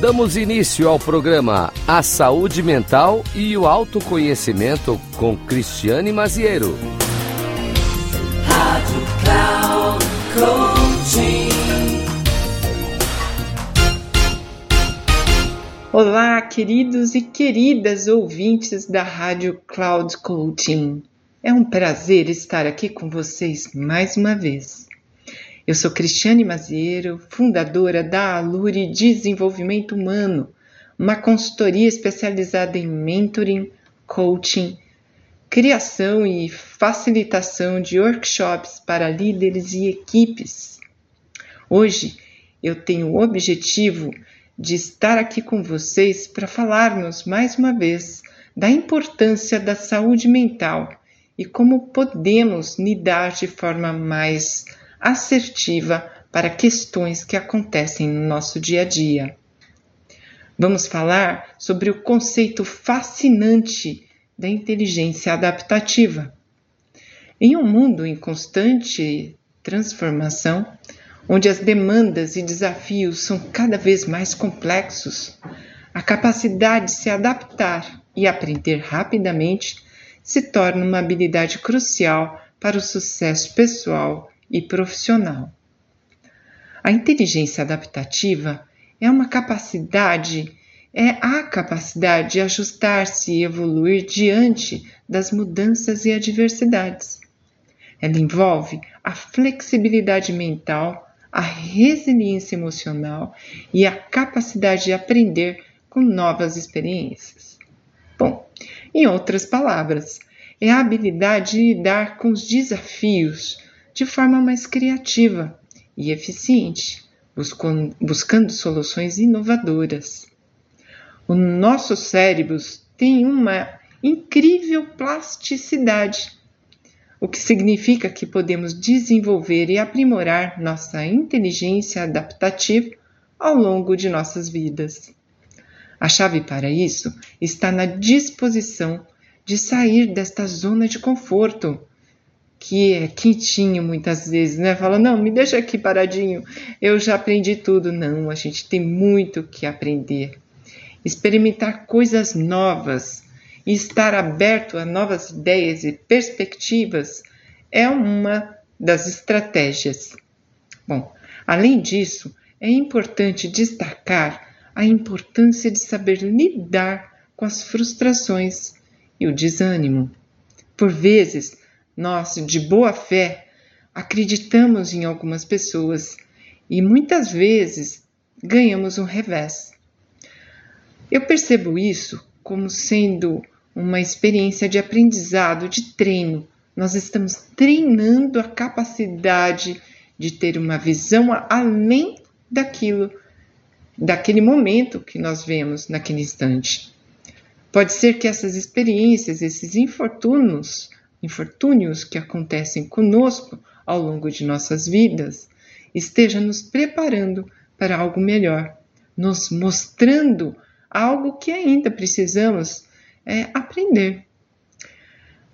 Damos início ao programa A Saúde Mental e o Autoconhecimento com Cristiane Maziero. Rádio Cloud. Olá, queridos e queridas ouvintes da Rádio Cloud Coaching. É um prazer estar aqui com vocês mais uma vez. Eu sou Cristiane Maziero, fundadora da Alure Desenvolvimento Humano, uma consultoria especializada em mentoring, coaching, criação e facilitação de workshops para líderes e equipes. Hoje eu tenho o objetivo de estar aqui com vocês para falarmos mais uma vez da importância da saúde mental e como podemos lidar de forma mais assertiva para questões que acontecem no nosso dia a dia. Vamos falar sobre o conceito fascinante da inteligência adaptativa. Em um mundo em constante transformação, onde as demandas e desafios são cada vez mais complexos, a capacidade de se adaptar e aprender rapidamente se torna uma habilidade crucial para o sucesso pessoal e profissional. A inteligência adaptativa é uma capacidade, é a capacidade de ajustar-se e evoluir diante das mudanças e adversidades. Ela envolve a flexibilidade mental, a resiliência emocional e a capacidade de aprender com novas experiências. Bom, em outras palavras, é a habilidade de lidar com os desafios de forma mais criativa e eficiente, buscando soluções inovadoras. Os nossos cérebros têm uma incrível plasticidade, o que significa que podemos desenvolver e aprimorar nossa inteligência adaptativa ao longo de nossas vidas. A chave para isso está na disposição de sair desta zona de conforto que é quentinho muitas vezes, né? Fala, não, me deixa aqui paradinho, eu já aprendi tudo. Não, a gente tem muito que aprender. Experimentar coisas novas e estar aberto a novas ideias e perspectivas é uma das estratégias. Bom, além disso, é importante destacar a importância de saber lidar com as frustrações e o desânimo. Por vezes, nós, de boa fé, acreditamos em algumas pessoas e muitas vezes ganhamos um revés. Eu percebo isso como sendo uma experiência de aprendizado, de treino. Nós estamos treinando a capacidade de ter uma visão além daquilo, daquele momento que nós vemos naquele instante. Pode ser que essas experiências, esses infortúnios, infortúnios que acontecem conosco ao longo de nossas vidas, esteja nos preparando para algo melhor, nos mostrando algo que ainda precisamos é, aprender.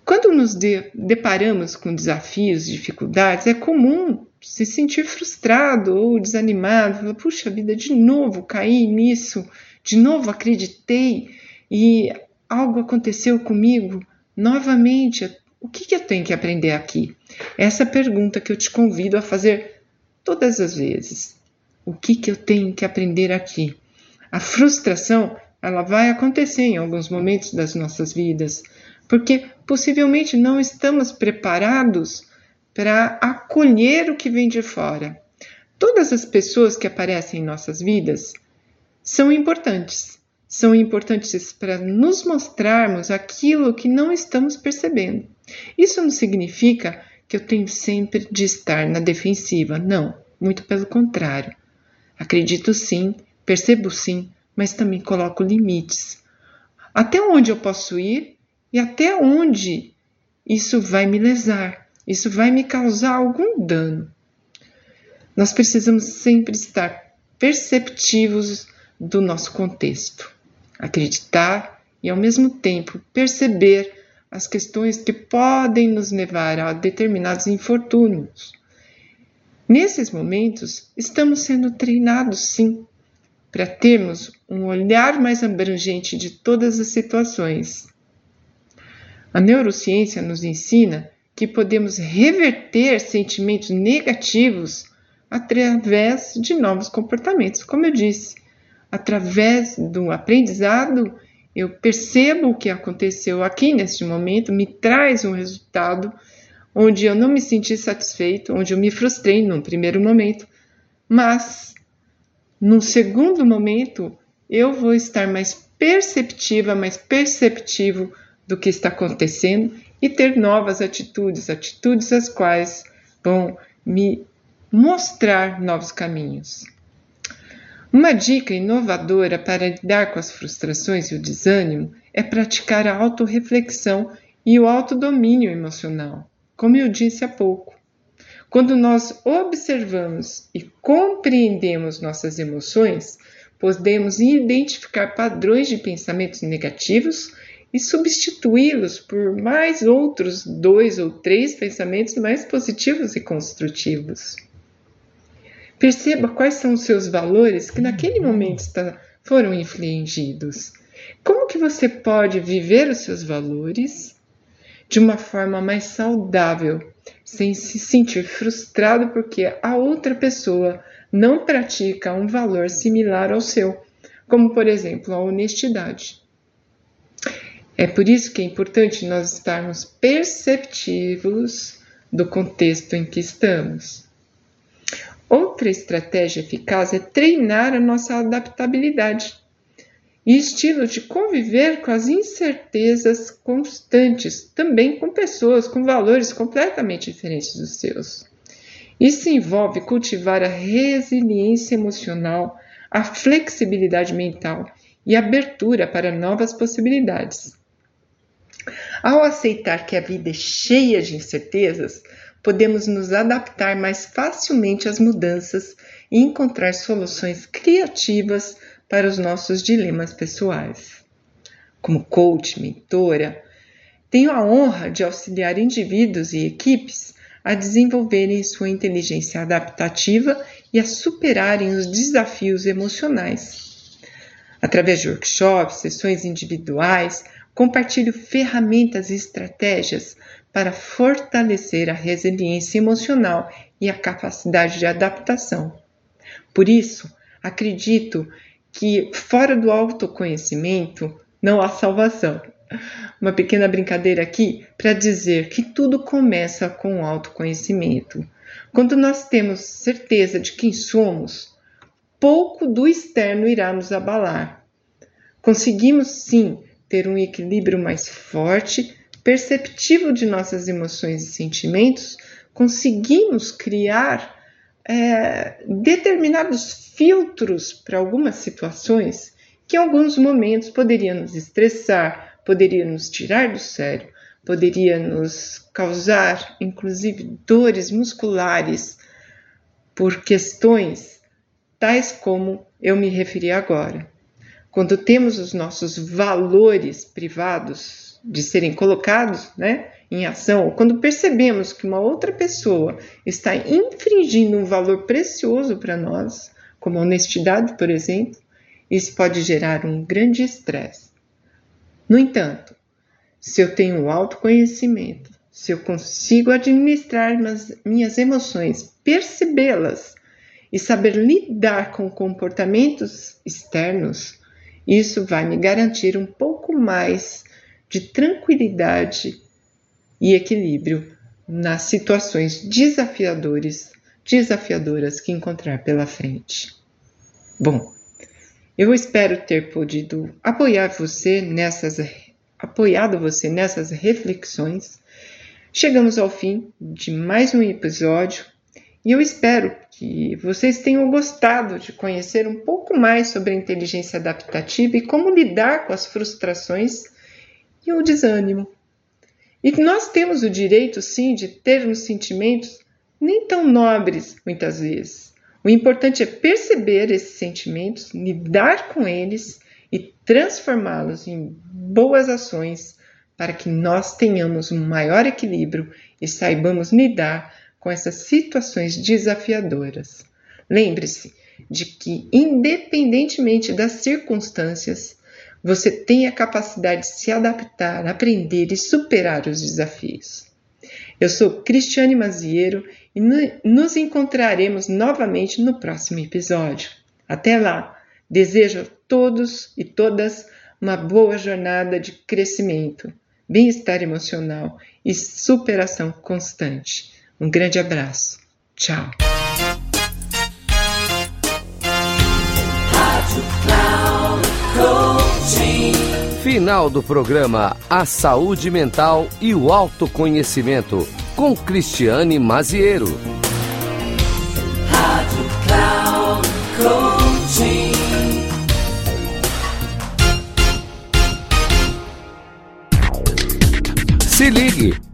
Quando nos de, deparamos com desafios, dificuldades, é comum se sentir frustrado ou desanimado, falar, puxa vida, de novo caí nisso, de novo acreditei e algo aconteceu comigo novamente, o que, que eu tenho que aprender aqui? Essa pergunta que eu te convido a fazer todas as vezes. O que, que eu tenho que aprender aqui? A frustração ela vai acontecer em alguns momentos das nossas vidas, porque possivelmente não estamos preparados para acolher o que vem de fora. Todas as pessoas que aparecem em nossas vidas são importantes. São importantes para nos mostrarmos aquilo que não estamos percebendo. Isso não significa que eu tenho sempre de estar na defensiva, não, muito pelo contrário. Acredito sim, percebo sim, mas também coloco limites. Até onde eu posso ir e até onde isso vai me lesar, isso vai me causar algum dano. Nós precisamos sempre estar perceptivos do nosso contexto, acreditar e ao mesmo tempo perceber as questões que podem nos levar a determinados infortúnios. Nesses momentos, estamos sendo treinados, sim, para termos um olhar mais abrangente de todas as situações. A neurociência nos ensina que podemos reverter sentimentos negativos através de novos comportamentos, como eu disse, através do aprendizado eu percebo o que aconteceu aqui neste momento, me traz um resultado onde eu não me senti satisfeito, onde eu me frustrei num primeiro momento, mas num segundo momento eu vou estar mais perceptiva, mais perceptivo do que está acontecendo e ter novas atitudes, atitudes as quais vão me mostrar novos caminhos. Uma dica inovadora para lidar com as frustrações e o desânimo é praticar a autorreflexão e o autodomínio emocional, como eu disse há pouco. Quando nós observamos e compreendemos nossas emoções, podemos identificar padrões de pensamentos negativos e substituí-los por mais outros dois ou três pensamentos mais positivos e construtivos. Perceba quais são os seus valores que naquele momento está, foram infligidos. Como que você pode viver os seus valores de uma forma mais saudável, sem se sentir frustrado porque a outra pessoa não pratica um valor similar ao seu, como por exemplo a honestidade. É por isso que é importante nós estarmos perceptivos do contexto em que estamos. Outra estratégia eficaz é treinar a nossa adaptabilidade e estilo de conviver com as incertezas constantes, também com pessoas com valores completamente diferentes dos seus. Isso envolve cultivar a resiliência emocional, a flexibilidade mental e abertura para novas possibilidades. Ao aceitar que a vida é cheia de incertezas, podemos nos adaptar mais facilmente às mudanças e encontrar soluções criativas para os nossos dilemas pessoais. Como coach, mentora, tenho a honra de auxiliar indivíduos e equipes a desenvolverem sua inteligência adaptativa e a superarem os desafios emocionais. Através de workshops, sessões individuais, compartilho ferramentas e estratégias para fortalecer a resiliência emocional e a capacidade de adaptação. Por isso, acredito que fora do autoconhecimento não há salvação. Uma pequena brincadeira aqui para dizer que tudo começa com o autoconhecimento. Quando nós temos certeza de quem somos, pouco do externo irá nos abalar. Conseguimos sim ter um equilíbrio mais forte perceptivo de nossas emoções e sentimentos, conseguimos criar é, determinados filtros para algumas situações que em alguns momentos poderiam nos estressar, poderiam nos tirar do sério, poderia nos causar inclusive dores musculares por questões tais como eu me referi agora. Quando temos os nossos valores privados de serem colocados né, em ação, ou quando percebemos que uma outra pessoa está infringindo um valor precioso para nós, como a honestidade, por exemplo, isso pode gerar um grande estresse. No entanto, se eu tenho autoconhecimento, se eu consigo administrar minhas emoções, percebê-las e saber lidar com comportamentos externos, isso vai me garantir um pouco mais de tranquilidade e equilíbrio nas situações desafiadoras, desafiadoras que encontrar pela frente. Bom, eu espero ter podido apoiar você nessas apoiado você nessas reflexões. Chegamos ao fim de mais um episódio e eu espero que vocês tenham gostado de conhecer um pouco mais sobre a inteligência adaptativa e como lidar com as frustrações e o desânimo. E nós temos o direito, sim, de termos sentimentos nem tão nobres, muitas vezes. O importante é perceber esses sentimentos, lidar com eles e transformá-los em boas ações para que nós tenhamos um maior equilíbrio e saibamos lidar com essas situações desafiadoras. Lembre-se de que, independentemente das circunstâncias, você tem a capacidade de se adaptar, aprender e superar os desafios. Eu sou Cristiane Maziero e nos encontraremos novamente no próximo episódio. Até lá, desejo a todos e todas uma boa jornada de crescimento, bem-estar emocional e superação constante. Um grande abraço. Tchau. Final do programa A Saúde Mental e o Autoconhecimento, com Cristiane Maziero. Rádio Cloud. Se ligue!